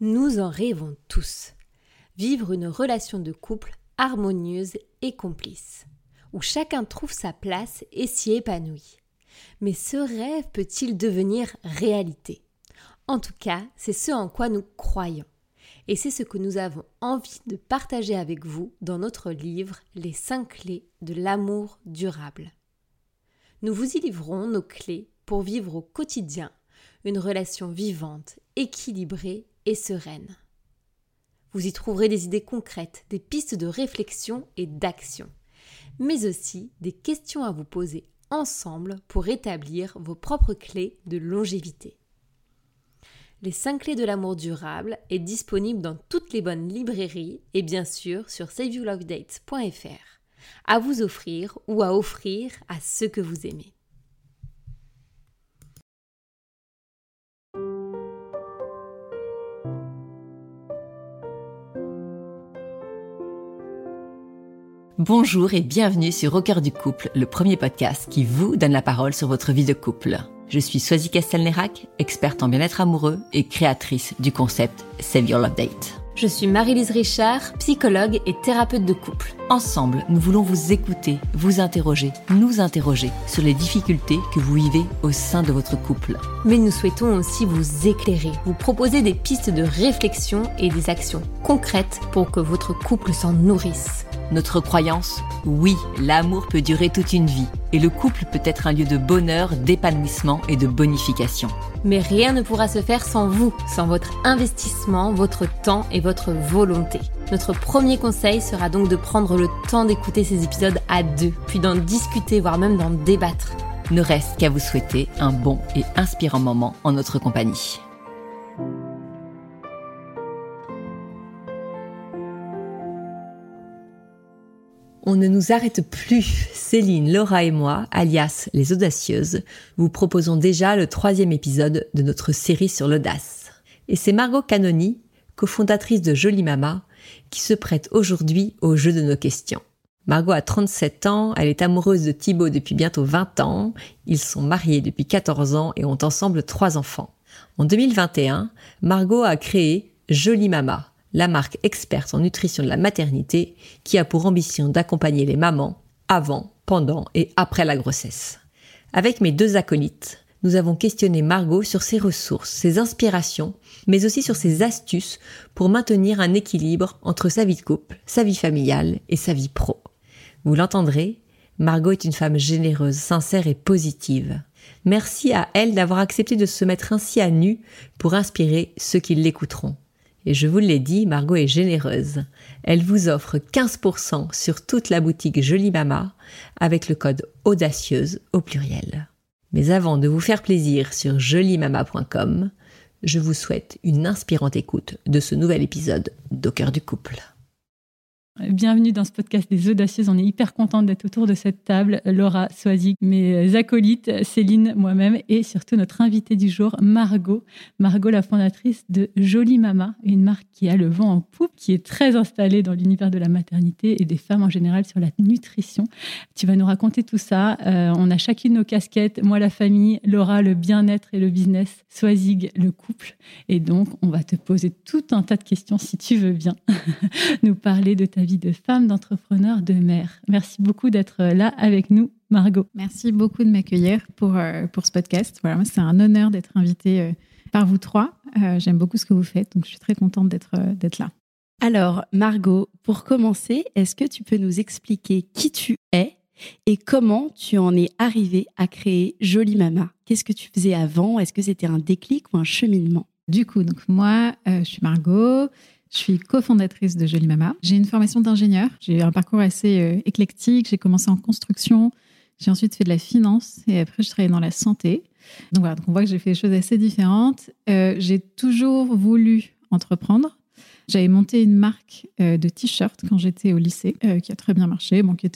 Nous en rêvons tous. Vivre une relation de couple harmonieuse et complice, où chacun trouve sa place et s'y épanouit. Mais ce rêve peut-il devenir réalité? En tout cas, c'est ce en quoi nous croyons. Et c'est ce que nous avons envie de partager avec vous dans notre livre Les 5 clés de l'amour durable. Nous vous y livrons nos clés pour vivre au quotidien une relation vivante, équilibrée et sereine. Vous y trouverez des idées concrètes, des pistes de réflexion et d'action, mais aussi des questions à vous poser ensemble pour établir vos propres clés de longévité. Les 5 clés de l'amour durable est disponible dans toutes les bonnes librairies et bien sûr sur saveyourlovedates.fr à vous offrir ou à offrir à ceux que vous aimez. Bonjour et bienvenue sur Au cœur du couple, le premier podcast qui vous donne la parole sur votre vie de couple. Je suis Soisy Castelnerac, experte en bien-être amoureux et créatrice du concept Save Your Love Date. Je suis Marie-Lise Richard, psychologue et thérapeute de couple. Ensemble, nous voulons vous écouter, vous interroger, nous interroger sur les difficultés que vous vivez au sein de votre couple. Mais nous souhaitons aussi vous éclairer, vous proposer des pistes de réflexion et des actions concrètes pour que votre couple s'en nourrisse. Notre croyance Oui, l'amour peut durer toute une vie et le couple peut être un lieu de bonheur, d'épanouissement et de bonification. Mais rien ne pourra se faire sans vous, sans votre investissement, votre temps et votre volonté. Notre premier conseil sera donc de prendre le temps d'écouter ces épisodes à deux, puis d'en discuter, voire même d'en débattre. Ne reste qu'à vous souhaiter un bon et inspirant moment en notre compagnie. On ne nous arrête plus. Céline, Laura et moi, alias les audacieuses, vous proposons déjà le troisième épisode de notre série sur l'audace. Et c'est Margot Canoni, cofondatrice de Jolie Mama, qui se prête aujourd'hui au jeu de nos questions. Margot a 37 ans, elle est amoureuse de Thibaut depuis bientôt 20 ans, ils sont mariés depuis 14 ans et ont ensemble trois enfants. En 2021, Margot a créé Jolie Mama, la marque experte en nutrition de la maternité qui a pour ambition d'accompagner les mamans avant, pendant et après la grossesse. Avec mes deux acolytes, nous avons questionné Margot sur ses ressources, ses inspirations, mais aussi sur ses astuces pour maintenir un équilibre entre sa vie de couple, sa vie familiale et sa vie pro. Vous l'entendrez, Margot est une femme généreuse, sincère et positive. Merci à elle d'avoir accepté de se mettre ainsi à nu pour inspirer ceux qui l'écouteront. Et je vous l'ai dit, Margot est généreuse. Elle vous offre 15% sur toute la boutique Jolie Mama avec le code audacieuse au pluriel. Mais avant de vous faire plaisir sur joliemama.com, je vous souhaite une inspirante écoute de ce nouvel épisode d'Au du couple. Bienvenue dans ce podcast des Audacieuses. On est hyper contente d'être autour de cette table. Laura Soisy, mes acolytes, Céline, moi-même et surtout notre invitée du jour, Margot. Margot, la fondatrice de Jolie Mama, une marque qui a le vent en poupe, qui est très installée dans l'univers de la maternité et des femmes en général sur la nutrition. Tu vas nous raconter tout ça. Euh, on a chacune nos casquettes. Moi, la famille, Laura, le bien-être et le business, Soisig, le couple. Et donc, on va te poser tout un tas de questions si tu veux bien nous parler de ta vie de femme, d'entrepreneur, de mère. Merci beaucoup d'être là avec nous, Margot. Merci beaucoup de m'accueillir pour, euh, pour ce podcast. Voilà, c'est un honneur d'être invitée euh, par vous trois. Euh, j'aime beaucoup ce que vous faites, donc je suis très contente d'être d'être là. Alors, Margot, pour commencer, est-ce que tu peux nous expliquer qui tu es et comment tu en es arrivée à créer Jolie Mama? Qu'est-ce que tu faisais avant? Est-ce que c'était un déclic ou un cheminement? Du coup, donc moi, je suis Margot. Je suis cofondatrice de Jolie Mama. J'ai une formation d'ingénieur. J'ai un parcours assez euh, éclectique. J'ai commencé en construction. J'ai ensuite fait de la finance et après, je travaillais dans la santé. Donc voilà, donc on voit que j'ai fait des choses assez différentes. Euh, j'ai toujours voulu entreprendre. J'avais monté une marque euh, de t-shirts quand j'étais au lycée, qui a très bien marché. Bon, qui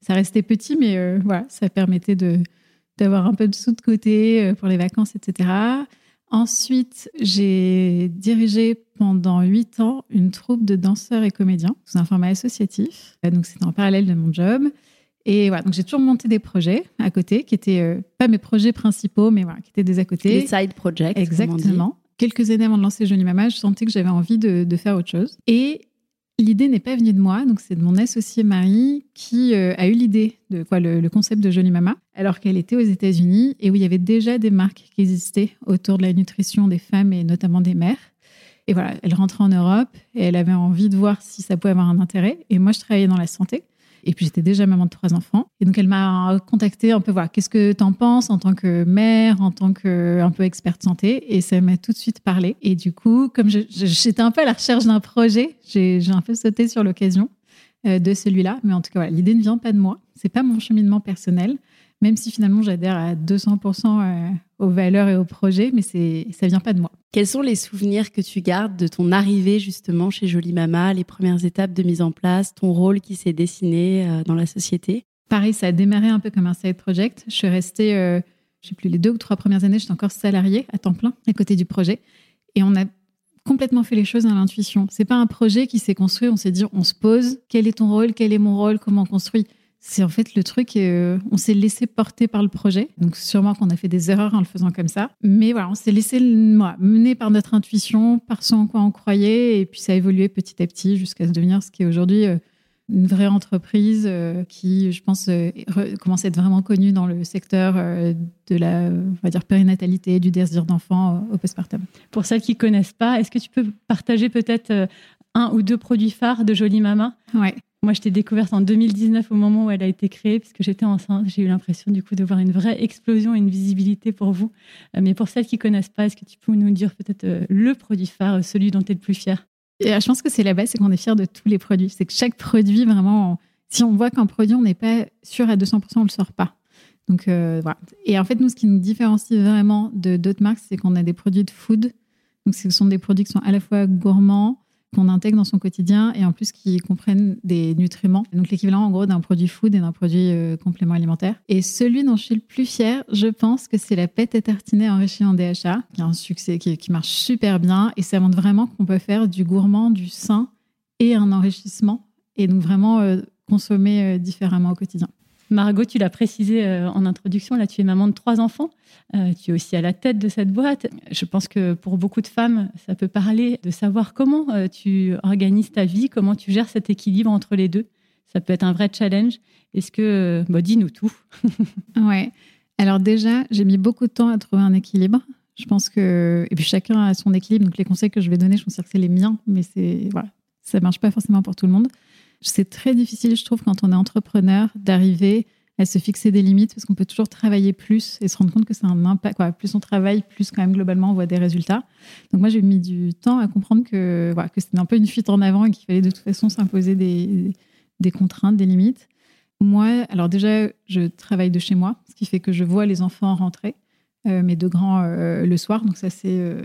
ça restait petit, mais voilà, ça permettait d'avoir un peu de sous de côté pour les vacances, etc. Ensuite, j'ai dirigé pendant huit ans une troupe de danseurs et comédiens sous un format associatif. Euh, donc, c'était en parallèle de mon job. Et voilà, donc j'ai toujours monté des projets à côté qui étaient euh, pas mes projets principaux, mais voilà, qui étaient des à côté. Des side projects. Exactement. quelques années avant de lancer Jolie Mama, je sentais que j'avais envie de, de, faire autre chose. Et l'idée n'est pas venue de moi, donc c'est de mon associé Marie qui euh, a eu l'idée de quoi le, le, concept de Jolie Mama, alors qu'elle était aux États-Unis et où il y avait déjà des marques qui existaient autour de la nutrition des femmes et notamment des mères. Et voilà, elle rentrait en Europe et elle avait envie de voir si ça pouvait avoir un intérêt. Et moi, je travaillais dans la santé. Et puis j'étais déjà maman de trois enfants. Et donc elle m'a contacté un peu, voilà, qu'est-ce que tu en penses en tant que mère, en tant que un peu experte santé? Et ça m'a tout de suite parlé. Et du coup, comme j'étais un peu à la recherche d'un projet, j'ai un peu sauté sur l'occasion euh, de celui-là. Mais en tout cas, l'idée ne vient pas de moi. C'est pas mon cheminement personnel même si finalement j'adhère à 200% euh, aux valeurs et aux projets, mais c'est ça vient pas de moi. Quels sont les souvenirs que tu gardes de ton arrivée justement chez Jolie Mama, les premières étapes de mise en place, ton rôle qui s'est dessiné euh, dans la société? Pareil, ça a démarré un peu comme un side project. Je suis restée, euh, je sais plus, les deux ou trois premières années, j'étais encore salariée à temps plein à côté du projet, et on a complètement fait les choses à l'intuition. C'est pas un projet qui s'est construit, on s'est dit, on se pose, quel est ton rôle, quel est mon rôle, comment on construit? C'est en fait le truc, euh, on s'est laissé porter par le projet. Donc sûrement qu'on a fait des erreurs en le faisant comme ça. Mais voilà, on s'est laissé mener par notre intuition, par ce en quoi on croyait. Et puis ça a évolué petit à petit jusqu'à se devenir ce qui est aujourd'hui euh, une vraie entreprise euh, qui, je pense, commence à être vraiment connue dans le secteur de la on va dire, périnatalité, du désir d'enfant au postpartum. Pour celles qui ne connaissent pas, est-ce que tu peux partager peut-être un ou deux produits phares de Jolie Mama? Ouais. Moi, je t'ai découverte en 2019 au moment où elle a été créée, puisque j'étais enceinte. J'ai eu l'impression du coup de voir une vraie explosion et une visibilité pour vous. Euh, mais pour celles qui connaissent pas, est-ce que tu peux nous dire peut-être euh, le produit phare, euh, celui dont tu es le plus fier Je pense que c'est la base, c'est qu'on est fier de tous les produits. C'est que chaque produit, vraiment, si on voit qu'un produit, on n'est pas sûr à 200%, on le sort pas. Donc voilà. Et en fait, nous, ce qui nous différencie vraiment de d'autres marques, c'est qu'on a des produits de food. Donc ce sont des produits qui sont à la fois gourmands, qu'on intègre dans son quotidien et en plus qui comprennent des nutriments. Donc l'équivalent en gros d'un produit food et d'un produit euh, complément alimentaire. Et celui dont je suis le plus fière, je pense que c'est la pâte à tartiner enrichie en DHA, qui a un succès, qui, marche super bien et ça montre vraiment qu'on peut faire du gourmand, du sain et un enrichissement et donc vraiment euh, consommer euh, différemment au quotidien. Margot, tu l'as précisé euh, en introduction, là tu es maman de trois enfants, euh, tu es aussi à la tête de cette boîte. Je pense que pour beaucoup de femmes, ça peut parler de savoir comment euh, tu organises ta vie, comment tu gères cet équilibre entre les deux. Ça peut être un vrai challenge. Est-ce que, bah, dis-nous tout. ouais. Alors déjà, j'ai mis beaucoup de temps à trouver un équilibre. Je pense que, et puis chacun a son équilibre. Donc les conseils que je vais donner, je pense que c'est les miens, mais c'est voilà, ça marche pas forcément pour tout le monde. C'est très difficile, je trouve, quand on est entrepreneur, d'arriver à se fixer des limites parce qu'on peut toujours travailler plus et se rendre compte que c'est un impact. Plus on travaille, plus quand même globalement on voit des résultats. Donc moi j'ai mis du temps à comprendre que, voilà, que c'était un peu une fuite en avant et qu'il fallait de toute façon s'imposer des, des contraintes, des limites. Moi, alors déjà, je travaille de chez moi, ce qui fait que je vois les enfants rentrer, euh, mes deux grands euh, le soir. Donc ça c'est euh,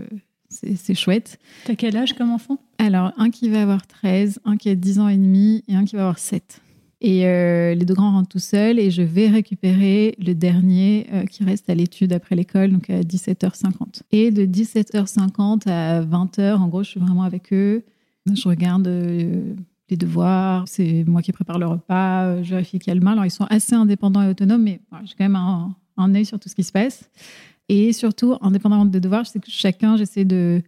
c'est chouette. T'as quel âge comme enfant? Alors, un qui va avoir 13, un qui a 10 ans et demi et un qui va avoir 7. Et euh, les deux grands rentrent tout seuls et je vais récupérer le dernier euh, qui reste à l'étude après l'école, donc à 17h50. Et de 17h50 à 20h, en gros, je suis vraiment avec eux. Je regarde euh, les devoirs, c'est moi qui prépare le repas, je vérifie qu'il y a le mal. Alors, ils sont assez indépendants et autonomes, mais j'ai quand même un, un œil sur tout ce qui se passe. Et surtout, indépendamment de devoirs, je sais que chacun, j'essaie de,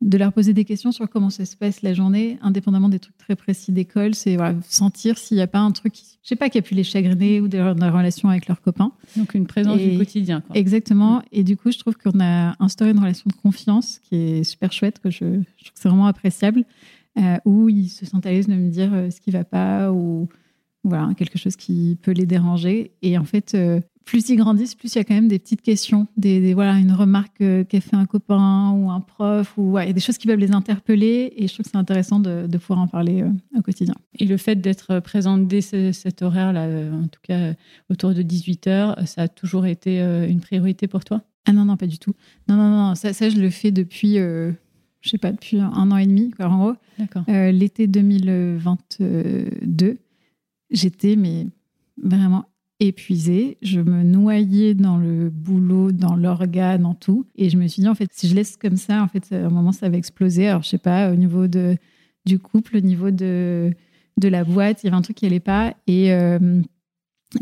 de leur poser des questions sur comment ça se passe la journée, indépendamment des trucs très précis d'école. C'est sentir s'il n'y a pas un truc, qui, je sais pas, qui a pu les chagriner ou des, relations avec leurs copains. Donc une présence du quotidien. Exactement. Mm. Et du coup, je trouve qu'on a instauré une relation de confiance qui est super chouette, que je, trouve que c'est vraiment appréciable, euh, où ils se sentent à l'aise de me dire euh, ce qui va pas ou voilà quelque chose qui peut les déranger. Et en fait, euh, plus ils grandissent, plus il y a quand même des petites questions, des, voilà, une remarque euh, qu'a fait un copain ou un prof, ou ouais, des choses qui peuvent les interpeller. Et je trouve que c'est intéressant de, pouvoir en parler euh, au quotidien. Et le fait d'être présente dès cet horaire-là, euh, en tout cas autour de 18 heures, ça a toujours été une priorité pour toi? Ah non, non, pas du tout. Non, non, non, ça, ça je le fais depuis, je sais pas, depuis un an et demi, en gros. D'accord. L'été 2022, j'étais mais vraiment épuisée, je me noyais dans le boulot, dans l'organe, dans tout. Et je me suis dit, en fait, si je laisse comme ça, en fait, à un moment, ça va exploser. Alors, je sais pas, au niveau de, du couple, au niveau de, de la boîte, il y avait un truc qui allait pas. Et, euh,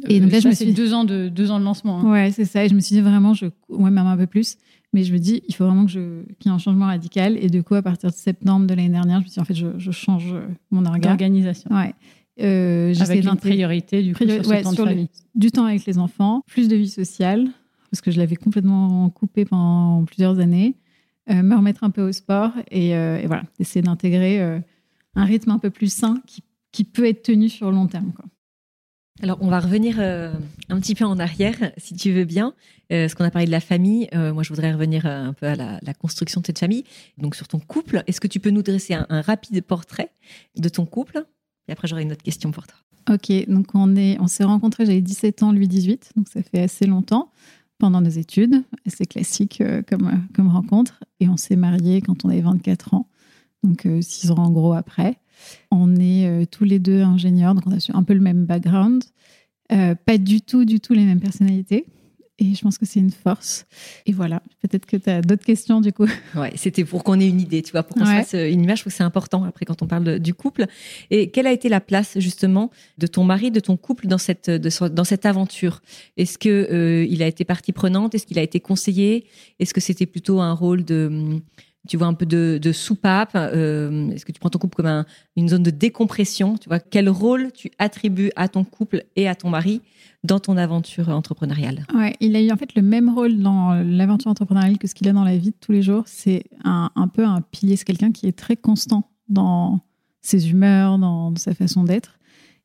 et donc là, je me suis deux ans de deux ans de lancement. Hein. Ouais, c'est ça. Et je me suis dit vraiment, je, ouais, même un peu plus. Mais je me dis, il faut vraiment que je, qu'il y ait un changement radical. Et du coup, à partir de septembre de l'année dernière, je me suis dit, en fait, je, je change mon orga. Organisation. Ouais. Euh, Avec une priorité du coup Priori- sur ouais, temps sur le- du temps avec les enfants, plus de vie sociale, parce que je l'avais complètement coupé pendant plusieurs années, euh, me remettre un peu au sport et, euh, et voilà, essayer d'intégrer euh, un rythme un peu plus sain qui, qui peut être tenu sur le long terme. Quoi. Alors, on va revenir euh, un petit peu en arrière, si tu veux bien. Euh, parce qu'on a parlé de la famille. Euh, moi, je voudrais revenir un peu à la, la construction de cette famille. Donc, sur ton couple, est-ce que tu peux nous dresser un, un rapide portrait de ton couple? Et après, j'aurai une autre question pour toi. Ok, donc on on s'est rencontrés, j'avais 17 ans, lui 18, donc ça fait assez longtemps, pendant nos études, assez classique euh, comme, euh, comme rencontre. Et on s'est mariés quand on avait 24 ans, donc 6 ans en gros après. On est euh, tous les deux ingénieurs, donc on a un peu le même background, Euh, pas du tout, du tout les mêmes personnalités. Et je pense que c'est une force. Et voilà, peut-être que tu as d'autres questions du coup. Ouais, c'était pour qu'on ait une idée, tu vois, pour qu'on se fasse euh, une image. Je trouve que c'est important après quand on parle de- du couple. Et quelle a été la place justement de ton mari, de ton couple dans cette de dans cette aventure? Est-ce que euh, il a été partie prenante? Est-ce qu'il a été conseillé? Est-ce que c'était plutôt un rôle de hum, tu vois un peu de, soupape Euh, Est-ce que tu prends ton couple comme un- une zone de décompression Tu vois quel rôle tu attribues à ton couple et à ton mari dans ton aventure entrepreneuriale? Il a eu en fait le même rôle dans l'aventure entrepreneuriale que ce qu'il a dans la vie de tous les jours. C'est un, peu un pilier, c'est quelqu'un qui est très constant dans ses humeurs, dans, sa façon d'être.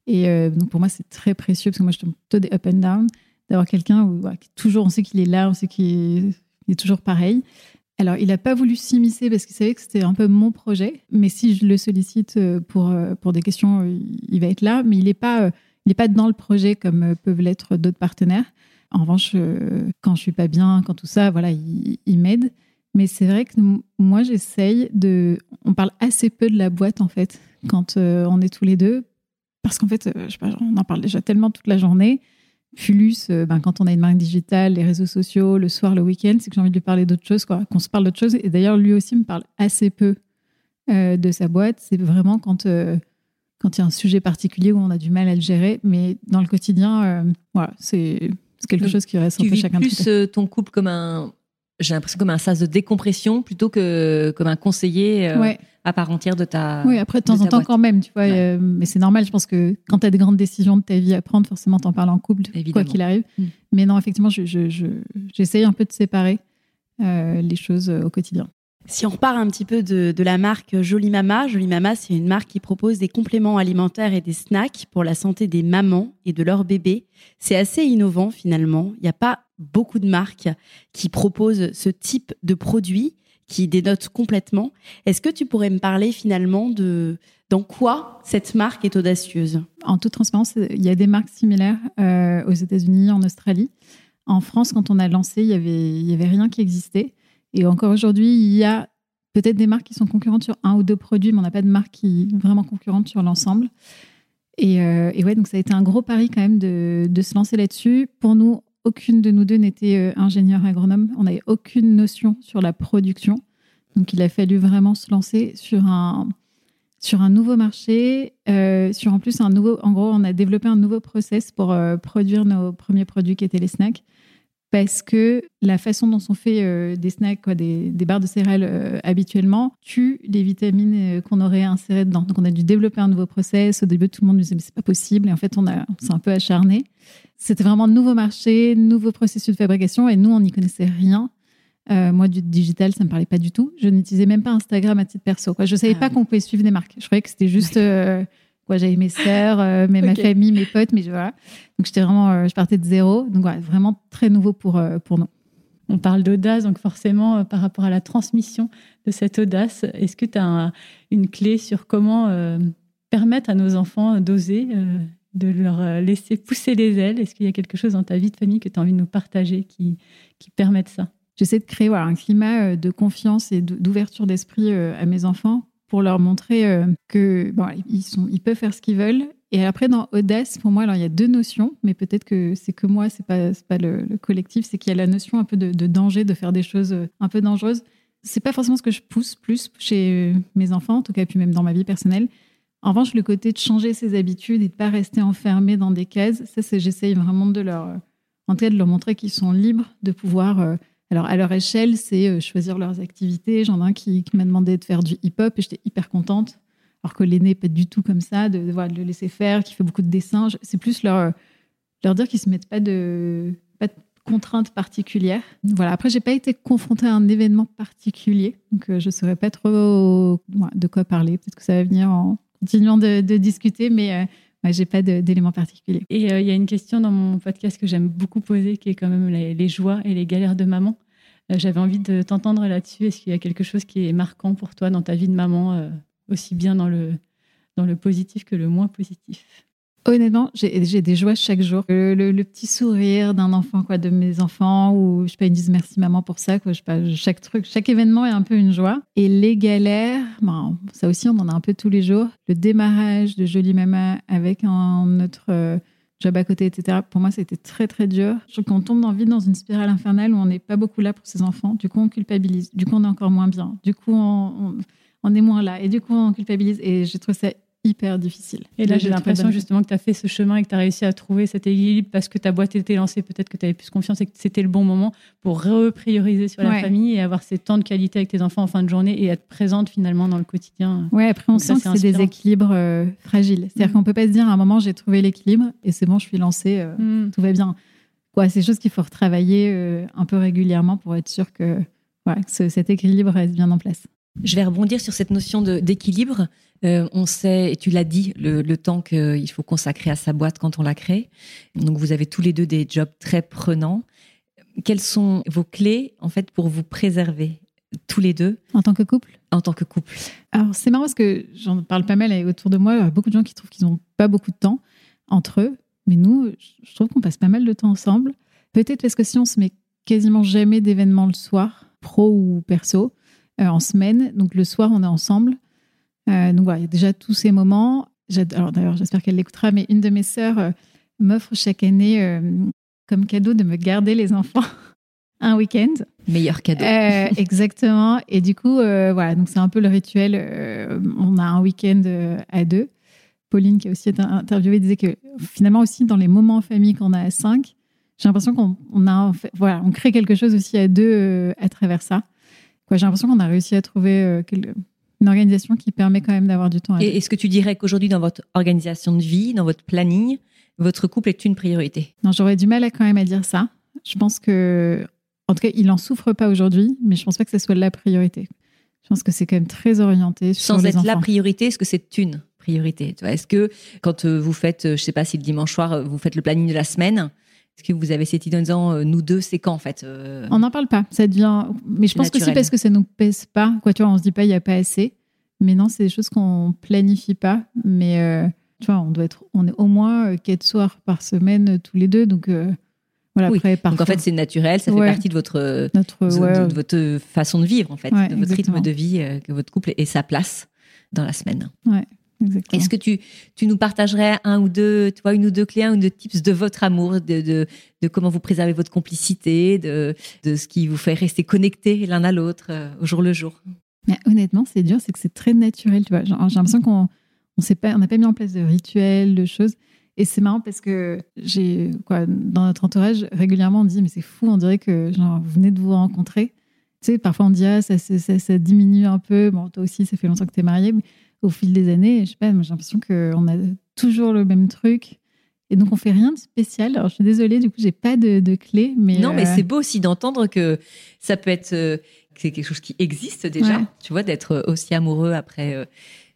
Et euh, donc pour moi, c'est très précieux parce que moi, je tombe plutôt des up and down, d'avoir quelqu'un où ouais, toujours, on sait qu'il est là, on sait qu'il est, il est toujours pareil. Alors, il n'a pas voulu s'immiscer parce qu'il savait que c'était un peu mon projet. Mais si je le sollicite euh, pour, euh, pour des questions, euh, il va être là. Mais il n'est pas, pas dans le projet comme peuvent l'être d'autres partenaires. En revanche, quand je suis pas bien, quand tout ça, voilà, il, il m'aide. Mais c'est vrai que moi, j'essaye de. On parle assez peu de la boîte en fait quand on est tous les deux, parce qu'en fait, je sais pas, on en parle déjà tellement toute la journée. Fulus, euh, ben, quand on a une marque digitale, les réseaux sociaux, le soir, le week-end, c'est que j'ai envie de lui parler d'autre chose, quoi. Qu'on se parle d'autre chose. Et d'ailleurs, lui aussi me parle assez peu euh, de sa boîte. C'est vraiment quand euh, quand il y a un sujet particulier où on a du mal à le gérer. Mais dans le quotidien, euh, voilà, c'est quelque Donc, chose qui reste un Tu peu vis chacun de plus côté. euh, ton couple comme un, j'ai l'impression comme un sas de décompression plutôt que comme un conseiller euh, Ouais. à part entière de ta. Oui, après, de temps de en temps, boîte. quand même, tu vois. Ouais. euh, mais c'est normal, je pense que quand tu as des grandes décisions de ta vie à prendre, forcément, t'en parles en couple, quoi qu'il arrive. Mm. Mais non, effectivement, je- je- je- j'essaye un peu de séparer euh, les choses au quotidien. Si on repart un petit peu de, la marque Jolie Mama, Jolie Mama, c'est une marque qui propose des compléments alimentaires et des snacks pour la santé des mamans et de leurs bébés. C'est assez innovant finalement. Il n'y a pas beaucoup de marques qui proposent ce type de produit qui dénote complètement. Est-ce que tu pourrais me parler finalement de dans quoi cette marque est audacieuse? En toute transparence, il y a des marques similaires euh, aux États-Unis, en Australie. En France, quand on a lancé, il y avait, il y avait rien qui existait. Et encore aujourd'hui, il y a peut-être des marques qui sont concurrentes sur un ou deux produits, mais on n'a pas de marque qui est vraiment concurrente sur l'ensemble. Et, euh, ouais, donc ça a été un gros pari quand même de, de se lancer là-dessus. Pour nous, aucune de nous deux n'était euh, ingénieur agronome. On n'avait aucune notion sur la production. Donc il a fallu vraiment se lancer sur un, sur un nouveau marché, euh, sur en plus un nouveau. En gros, on a développé un nouveau process pour euh, produire nos premiers produits qui étaient les snacks. Parce que la façon dont sont faits euh, des snacks, quoi, des, des barres de céréales euh, habituellement, tue les vitamines euh, qu'on aurait insérées dedans. Donc on a dû développer un nouveau process. Au début, tout le monde nous disait mais c'est pas possible. Et en fait, on, a, on s'est un peu acharné. C'était vraiment nouveau marché, nouveau processus de fabrication. Et nous, on n'y connaissait rien. Euh, moi, du digital, ça me parlait pas du tout. Je n'utilisais même pas Instagram à titre perso. Quoi. Je savais Ah pas oui. qu'on pouvait suivre des marques. Je croyais que c'était juste. Quoi, j'avais mes sœurs, euh, mais ma famille, mes potes, mais je- voilà. Donc j'étais vraiment, euh, je partais de zéro. Donc voilà, vraiment très nouveau pour euh, pour nous. On parle d'audace, donc forcément, par rapport à la transmission de cette audace, est-ce que tu as une clé sur comment permettre à nos enfants d'oser, de leur laisser pousser les ailes? Est-ce qu'il y a quelque chose dans ta vie de famille que tu as envie de nous partager qui, qui permette ça? J'essaie de créer voilà, un climat de confiance et d'ouverture d'esprit à mes enfants pour leur montrer euh, que bon, ils, sont, ils peuvent faire ce qu'ils veulent. Et après, dans audace, pour moi, alors il y a deux notions, mais peut-être que c'est que moi, c'est pas, pas le, le collectif, c'est qu'il y a la notion un peu de, danger, de faire des choses euh, un peu dangereuses. C'est pas forcément ce que je pousse plus chez mes enfants, en tout cas, puis même dans ma vie personnelle. En revanche, le côté de changer ses habitudes et de pas rester enfermé dans des cases, ça, c'est j'essaye vraiment de leur, euh, en tout cas, de leur montrer qu'ils sont libres de pouvoir euh, Alors, à leur échelle, c'est euh, choisir leurs activités. J'en ai un qui, m'a demandé de faire du hip-hop et j'étais hyper contente. Alors que l'aîné, pas du tout comme ça, de, de, de le laisser faire, qui fait beaucoup de dessins. C'est plus leur, leur dire qu'ils se mettent pas de, pas de contraintes particulières. Voilà. Après, j'ai pas été confrontée à un événement particulier, donc euh, je saurais pas trop de quoi parler. Peut-être que ça va venir en continuant de, de discuter, mais euh, ouais, j'ai pas d'éléments particuliers. Et euh, il y a une question dans mon podcast que j'aime beaucoup poser, qui est quand même les, les joies et les galères de maman. Euh, J'avais envie de t'entendre là-dessus. Est-ce qu'il y a quelque chose qui est marquant pour toi dans ta vie de maman, euh, aussi bien dans le, dans le positif que le moins positif? Honnêtement, j'ai des joies chaque jour. Le, petit sourire d'un enfant, quoi, de mes enfants, ou je sais pas, ils disent merci maman pour ça, quoi. Je sais pas, chaque truc, chaque événement est un peu une joie. Et les galères, ben, ça aussi, on en a un peu tous les jours. Le démarrage de Jolie Mama avec un autre euh, job à côté, etc. Pour moi, c'était très très dur. Je trouve qu'on tombe dans, vite dans une spirale infernale où on n'est pas beaucoup là pour ses enfants. Du coup, on culpabilise. Du coup, on est encore moins bien. Du coup, on, on- on est moins là. Et du coup, on culpabilise. Et j'ai trouvé ça hyper difficile. Et là, j'ai l'impression justement que tu as fait ce chemin et que tu as réussi à trouver cet équilibre parce que ta boîte était lancée, peut-être que tu avais plus confiance et que c'était le bon moment pour reprioriser sur la Ouais. famille et avoir ces temps de qualité avec tes enfants en fin de journée et être présente finalement dans le quotidien. Ouais, après, on Donc ça, sent c'est que c'est des équilibres euh, fragiles. C'est-à-dire Mhm. qu'on peut pas se dire à un moment, j'ai trouvé l'équilibre et c'est bon, je suis lancée, euh, Mm. tout va bien. Quoi, c'est des choses qu'il faut retravailler euh, un peu régulièrement pour être sûr que, voilà, que ce- cet équilibre reste bien en place. Je vais rebondir sur cette notion d'équilibre. Euh, on sait, et tu l'as dit, le, le temps qu'il faut consacrer à sa boîte quand on la crée. Donc, vous avez tous les deux des jobs très prenants. Quelles sont vos clés, en fait, pour vous préserver tous les deux? En tant que couple? En tant que couple Alors, c'est marrant parce que j'en parle pas mal et autour de moi. Il y a beaucoup de gens qui trouvent qu'ils n'ont pas beaucoup de temps entre eux. Mais nous, je- trouve qu'on passe pas mal de temps ensemble. Peut-être parce que si on se met quasiment jamais d'événements le soir, pro ou perso, en semaine. Donc, le soir, on est ensemble. Euh, donc, voilà, il y a déjà tous ces moments. Alors, d'ailleurs, j'espère qu'elle l'écoutera, mais une de mes sœurs euh, m'offre chaque année euh, comme cadeau de me garder les enfants un week-end. Meilleur cadeau. Euh, exactement. Et du coup, euh, voilà, donc c'est un peu le rituel. euh, on a un week-end euh, à deux. Pauline, qui a aussi été interviewée, disait que finalement aussi dans les moments en famille qu'on a à cinq, j'ai l'impression qu'on on a, voilà, on crée quelque chose aussi à deux euh, à travers ça. J'ai l'impression qu'on a réussi à trouver euh, une organisation qui permet quand même d'avoir du temps à. Et est-ce que tu dirais qu'aujourd'hui, dans votre organisation de vie, dans votre planning, votre couple est une priorité? Non, j'aurais du mal à quand même à dire ça. Je pense que, en tout cas, il en souffre pas aujourd'hui, mais je pense pas que ce soit la priorité. Je pense que c'est quand même très orienté sur Sans les être enfants. la priorité, est-ce que c'est une priorité? Est-ce que quand euh, vous faites, euh, je sais pas si le dimanche soir, vous faites le planning de la semaine, est-ce que vous avez cette idée en disant, euh, nous deux, c'est quand en fait euh, On n'en parle pas. Ça devient. Mais je pense que c'est parce que ça nous pèse pas. Quoi, tu vois, on se dit pas il y a pas assez. Mais non, c'est des choses qu'on planifie pas. Mais euh, tu vois, on doit être. On est au moins quatre soirs par semaine tous les deux. Donc voilà. Oui. Après, Donc en parfois, fait, c'est naturel, ça Ouais. fait partie de votre, notre de, ouais, de votre façon de vivre en fait, Ouais, de votre exactement. rythme de vie, que votre couple ait sa place dans la semaine. exactement. Est-ce que tu, tu nous partagerais un ou deux, tu vois, une ou deux clés, un ou deux tips de votre amour, de, de, de comment vous préservez votre complicité, de, de ce qui vous fait rester connectés l'un à l'autre euh, au jour le jour? Mais honnêtement, c'est dur, c'est que c'est très naturel, tu vois. J'ai l'impression qu'on on s'est pas, on n'a pas mis en place de rituels, de choses. Et c'est marrant parce que j'ai, quoi, dans notre entourage, régulièrement, on dit, mais c'est fou, on dirait que, genre, vous venez de vous rencontrer. Tu sais, parfois on dit, ah, ça, ça, ça, ça diminue un peu. Bon, toi aussi, ça fait longtemps que tu es marié, mais au fil des années, je sais pas, j'ai l'impression qu'on a toujours le même truc. Et donc, on fait rien de spécial. Alors, je suis désolée, du coup, j'ai pas de, de clé, mais. Non, mais euh, c'est beau aussi d'entendre que ça peut être euh, que c'est quelque chose qui existe déjà, Ouais. tu vois, d'être aussi amoureux après euh,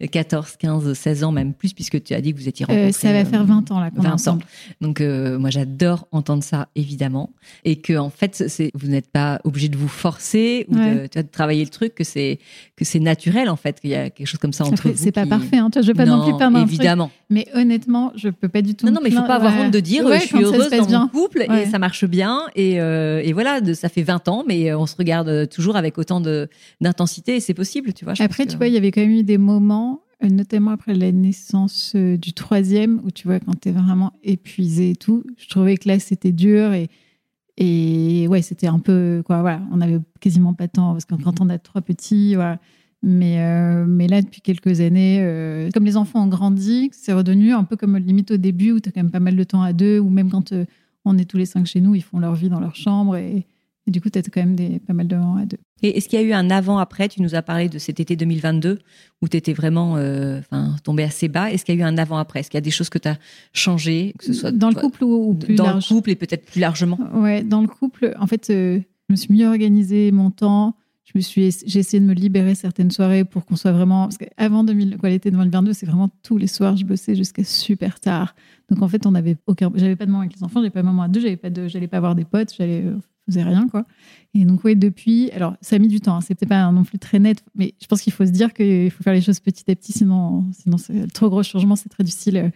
14, 15, 16 ans, même plus, puisque tu as dit que vous étiez euh, rencontrés. ça va euh, faire 20 ans, là, qu'on est 20 ans. Donc euh, moi j'adore entendre ça évidemment et que en fait c'est vous n'êtes pas obligé de vous forcer ou de, Ouais. tu vois, de travailler le truc que c'est que c'est naturel en fait qu'il y a quelque chose comme ça entre Après, vous. c'est pas qui- parfait, hein, tu vois, je veux pas non, plus perdre un truc. évidemment. Mais honnêtement, je peux pas du tout. Non, non, mais il faut plaindre. pas avoir honte de dire Ouais, je suis heureuse dans bien. mon couple et ça marche bien et, euh, et voilà, de, ça fait 20 ans, mais on se regarde toujours avec autant de d'intensité et c'est possible, tu vois. Après, tu que- vois, il y avait quand même eu des moments, notamment après la naissance euh, du troisième, où tu vois, quand t'es vraiment épuisé et tout, je trouvais que là, c'était dur et, et ouais, c'était un peu, quoi, voilà, on avait quasiment pas de temps, parce que quand on a trois petits, voilà. Mais, euh, mais là, depuis quelques années, euh, comme les enfants ont grandi, c'est redevenu un peu comme limite au début, où tu as quand même pas mal de temps à deux, ou même quand on est tous les cinq chez nous, ils font leur vie dans leur chambre et, Et du coup, tu as quand même des, pas mal de moments à deux. Et est-ce qu'il y a eu un avant-après? Tu nous as parlé de cet été 2022 où tu étais vraiment euh, tombé assez bas. Est-ce qu'il y a eu un avant-après? Est-ce qu'il y a des choses que tu as changées que ce soit Dans le couple ou, plus Dans le couple et peut-être plus largement? Ouais, dans le couple, en fait, euh, je me suis mieux organisé mon temps. Je me suis, j'ai essayé de me libérer certaines soirées pour qu'on soit vraiment. Parce qu'avant 2000, quoi, l'été 2022, c'est vraiment tous les soirs, je bossais jusqu'à super tard. Donc en fait, on avait aucun. J'avais pas de moment avec les enfants, j'avais pas de moment à deux, j'avais pas de, j'allais pas voir des potes, j'allais euh, faisais rien quoi. Et donc oui, depuis, alors ça a mis du temps, hein, c'était pas non plus très net, mais je pense qu'il faut se dire qu'il faut faire les choses petit à petit, sinon, sinon c'est trop gros changement, c'est très difficile euh,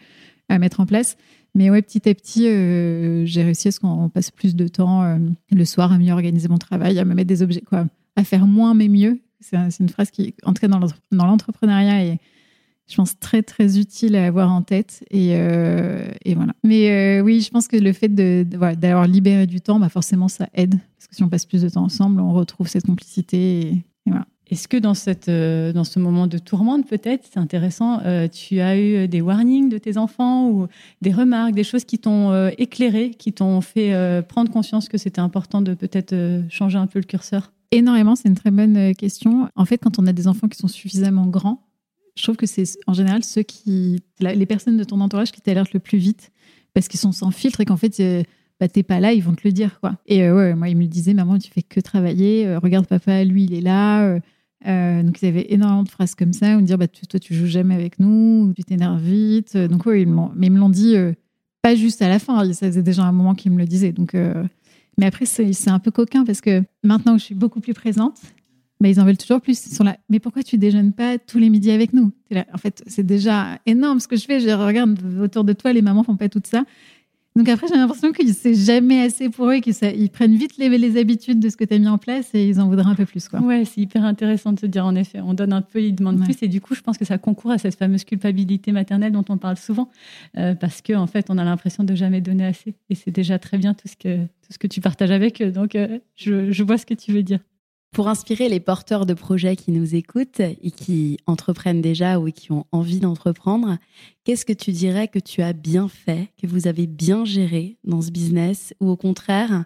à mettre en place. Mais ouais, petit à petit, euh, j'ai réussi à ce qu'on passe plus de temps le soir à mieux organiser mon travail, à me mettre des objets, quoi, à faire moins mais mieux. C'est une phrase qui, en tout dans l'entrepreneuriat, est, je pense, très, très utile à avoir en tête. Et, euh, et voilà. Mais euh, oui, je pense que le fait d'avoir de, voilà, libéré du temps, bah forcément, ça aide. Parce que si on passe plus de temps ensemble, on retrouve cette complicité. Et, voilà. Est-ce que dans, cette, euh, dans ce moment de tourmente, peut-être, c'est intéressant, tu as eu des warnings de tes enfants ou des remarques, des choses qui t'ont éclairé, qui t'ont fait prendre conscience que c'était important de peut-être changer un peu le curseur? Énormément, c'est une très bonne question. En fait, quand on a des enfants qui sont suffisamment grands, je trouve que c'est en général ceux qui, les personnes de ton entourage qui t'alertent le plus vite parce qu'ils sont sans filtre et qu'en fait, euh, bah, t'es pas là, ils vont te le dire. Et euh, ouais, moi, ils me disaient, maman, tu fais que travailler, euh, regarde papa, lui, il est là. donc, ils avaient énormément de phrases comme ça, ou me dire, bah, toi, tu joues jamais avec nous, tu t'énerves vite. Donc, ouais, ils mais ils me l'ont dit pas juste à la fin, ça faisait déjà un moment qu'ils me le disaient. Donc, mais après, c'est un peu coquin parce que maintenant je suis beaucoup plus présente, mais ils en veulent toujours plus. Ils sont là, mais pourquoi tu déjeunes pas tous les midis avec nous? En fait, c'est déjà énorme ce que je fais. Je regarde autour de toi, les mamans font pas tout ça. Donc après, j'ai l'impression que c'est jamais assez pour eux, qu'ils prennent vite les, les, habitudes de ce que tu as mis en place et ils en voudraient un peu plus. Quoi. Ouais, c'est hyper intéressant de se dire, en effet, on donne un peu, ils demandent plus. Et du coup, je pense que ça concourt à cette fameuse culpabilité maternelle dont on parle souvent. Euh, parce qu'en en fait, on a l'impression de jamais donner assez. Et c'est déjà très bien tout ce que, tout ce que tu partages avec eux. Donc, euh, je, je vois ce que tu veux dire. Pour inspirer les porteurs de projets qui nous écoutent et qui entreprennent déjà ou qui ont envie d'entreprendre, qu'est-ce que tu dirais que tu as bien fait, que vous avez bien géré dans ce business Ou au contraire,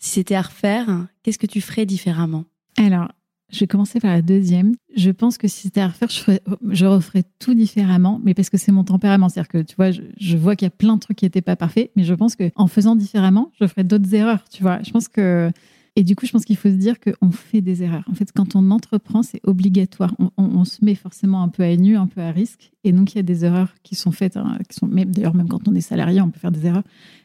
si c'était à refaire, qu'est-ce que tu ferais différemment? Alors, je vais commencer par la deuxième. Je pense que si c'était à refaire, je, referais tout différemment, mais parce que c'est mon tempérament. C'est-à-dire que, tu vois, je, vois qu'il y a plein de trucs qui n'étaient pas parfaits, mais je pense qu'en faisant différemment, je ferais d'autres erreurs, tu vois. Je pense que et du coup, je pense qu'il faut se dire qu'on fait des erreurs. En fait, quand on entreprend, c'est obligatoire. On, se met forcément un peu à nu, un peu à risque. Et donc, il y a des erreurs qui sont faites. Hein, qui sont, d'ailleurs, même quand on est salarié, on peut faire des erreurs.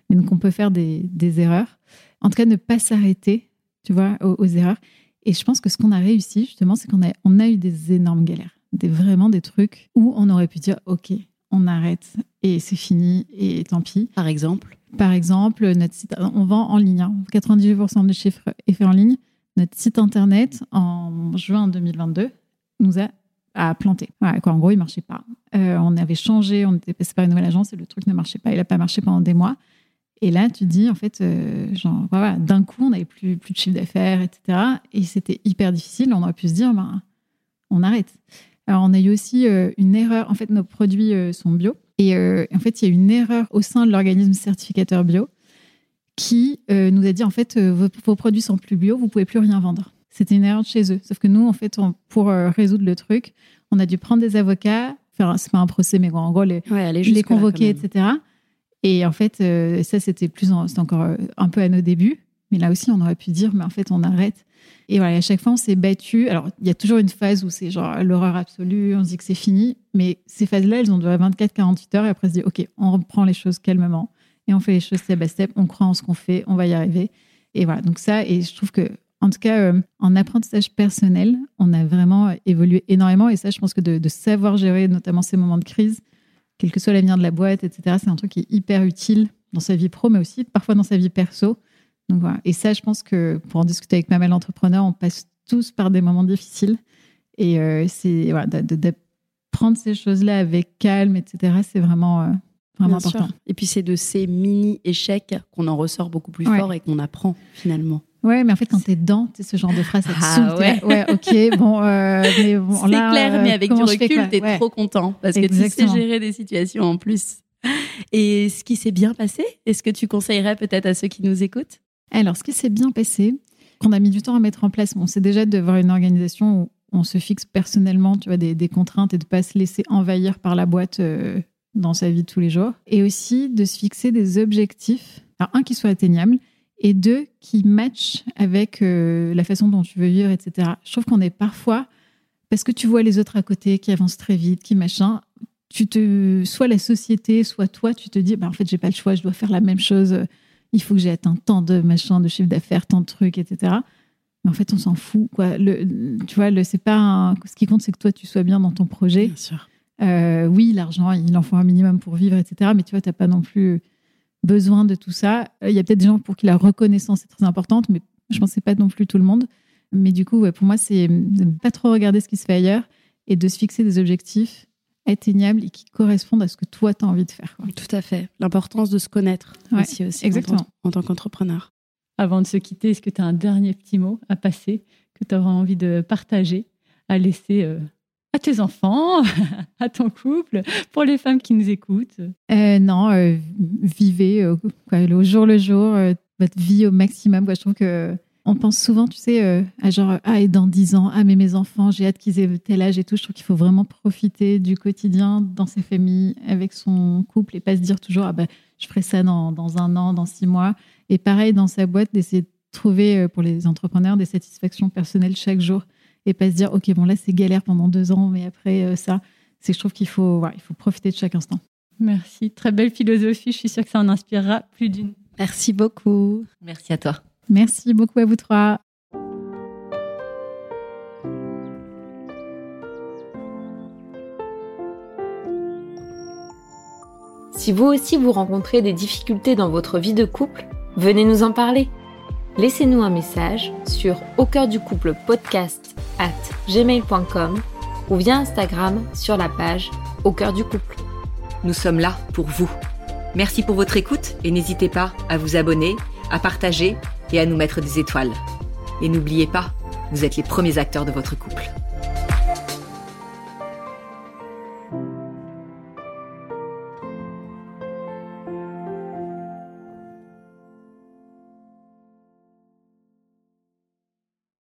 Mais donc, on peut faire des, erreurs. En tout cas, ne pas s'arrêter, tu vois, aux, erreurs. Et je pense que ce qu'on a réussi, justement, c'est qu'on a, a eu des énormes galères. Des, vraiment des trucs où on aurait pu dire, OK, on arrête et c'est fini et tant pis. Par exemple par exemple, notre site, on vend en ligne. 98% des chiffres est fait en ligne. Notre site internet, en juin 2022, nous a, a planté. quoi, en gros, il ne marchait pas. Euh, on avait changé, on était passé par une nouvelle agence et le truc ne marchait pas. Il n'a pas marché pendant des mois. Et là, tu dis, en fait, euh, genre, voilà, d'un coup, on n'avait plus, plus de chiffre d'affaires, etc. Et c'était hyper difficile. On aurait pu se dire, ben, on arrête. Alors, on a eu aussi euh, une erreur. En fait, nos produits sont bio. Et euh, en fait, il y a une erreur au sein de l'organisme certificateur bio qui euh, nous a dit en fait, euh, vos, produits sont plus bio, vous pouvez plus rien vendre. C'était une erreur de chez eux. Sauf que nous, en fait, pour résoudre le truc, on a dû prendre des avocats, faire, c'est pas un procès, mais en gros, les, les convoquer, etc. Et en fait, ça, c'était plus, c'était encore un peu à nos débuts. Mais là aussi, on aurait pu dire, mais en fait, on arrête. Et voilà, à chaque fois, on s'est battu. Alors, il y a toujours une phase où c'est genre l'horreur absolue, on se dit que c'est fini. Mais ces phases-là, elles ont duré 24-48 heures. Et après, on se dit, OK, on reprend les choses calmement. Et on fait les choses step by step. On croit en ce qu'on fait. On va y arriver. Et voilà. Donc, ça, et je trouve que, en tout cas, euh, en apprentissage personnel, on a vraiment évolué énormément. Et ça, je pense que de, de savoir gérer notamment ces moments de crise, quel que soit l'avenir de la boîte, etc., c'est un truc qui est hyper utile dans sa vie pro, mais aussi parfois dans sa vie perso donc voilà. Et ça, je pense que pour en discuter avec ma mère entrepreneur, on passe tous par des moments difficiles. Et euh, c'est voilà, de, prendre ces choses-là avec calme, etc. C'est vraiment, euh, vraiment important. Et puis c'est de ces mini échecs qu'on en ressort beaucoup plus fort et qu'on apprend finalement. Ouais, mais en fait, quand t'es dedans, c'est ce genre de phrase, ça ah, ouais. ouais, ok, bon, euh, mais bon, c'est clair, mais avec du recul, t'es trop content parce que tu sais gérer des situations en plus. Et ce qui s'est bien passé, est-ce que tu conseillerais peut-être à ceux qui nous écoutent? Alors, ce qui s'est bien passé, qu'on a mis du temps à mettre en place. Sait déjà d'avoir une organisation où on se fixe personnellement, tu vois, des, contraintes et de pas se laisser envahir par la boîte euh, dans sa vie de tous les jours. Et aussi de se fixer des objectifs, alors un qui soit atteignable et deux qui matchent avec euh, la façon dont tu veux vivre, etc. Je trouve qu'on est parfois, parce que tu vois les autres à côté qui avancent très vite, qui machin, tu te, soit la société, soit toi, tu te dis, bah, en fait, j'ai pas le choix, je dois faire la même chose. Il faut que j'ai atteint tant de machin, de chiffre d'affaires, tant de trucs, etc. Mais en fait, on s'en fout. Quoi. Le, tu vois, le, c'est pas ce qui compte, c'est que toi, tu sois bien dans ton projet. Bien sûr. Euh, oui, l'argent, il en faut un minimum pour vivre, etc. Mais tu vois, tu n'as pas non plus besoin de tout ça. Il y a peut-être des gens pour qui la reconnaissance est très importante, mais je pense que pas non plus tout le monde. Mais du coup, pour moi, c'est de ne pas trop regarder ce qui se fait ailleurs et de se fixer des objectifs atteignables et qui correspondent à ce que toi, tu as envie de faire. Tout à fait. L'importance de se connaître aussi, aussi exactement. En, tant qu'entrepreneur. Avant de se quitter, est-ce que tu as un dernier petit mot à passer que tu auras envie de partager, à laisser euh, à tes enfants, à ton couple, pour les femmes qui nous écoutent? Euh, Non, euh, vivez au jour le jour, votre vie au maximum. je trouve que on pense souvent, tu sais, à genre, ah, et dans 10 ans, ah, mais mes enfants, j'ai hâte qu'ils aient tel âge et tout. Je trouve qu'il faut vraiment profiter du quotidien dans ses familles, avec son couple, et pas se dire toujours, ah, bah, je ferai ça dans, dans un an, dans six mois. Et pareil, dans sa boîte, d'essayer de trouver pour les entrepreneurs des satisfactions personnelles chaque jour et pas se dire, OK, bon, là, c'est galère pendant deux ans, mais après euh, ça, c'est je trouve qu'il faut, il faut profiter de chaque instant. Merci. Très belle philosophie. Je suis sûre que ça en inspirera plus d'une. Merci beaucoup. Merci à toi. Merci beaucoup à vous trois. Si vous aussi vous rencontrez des difficultés dans votre vie de couple, venez nous en parler. Laissez-nous un message sur au cœur du couple podcast at gmail.com ou via Instagram sur la page Au cœur du couple. Nous sommes là pour vous. Merci pour votre écoute et n'hésitez pas à vous abonner, à partager et à nous mettre des étoiles. Et n'oubliez pas, vous êtes les premiers acteurs de votre couple.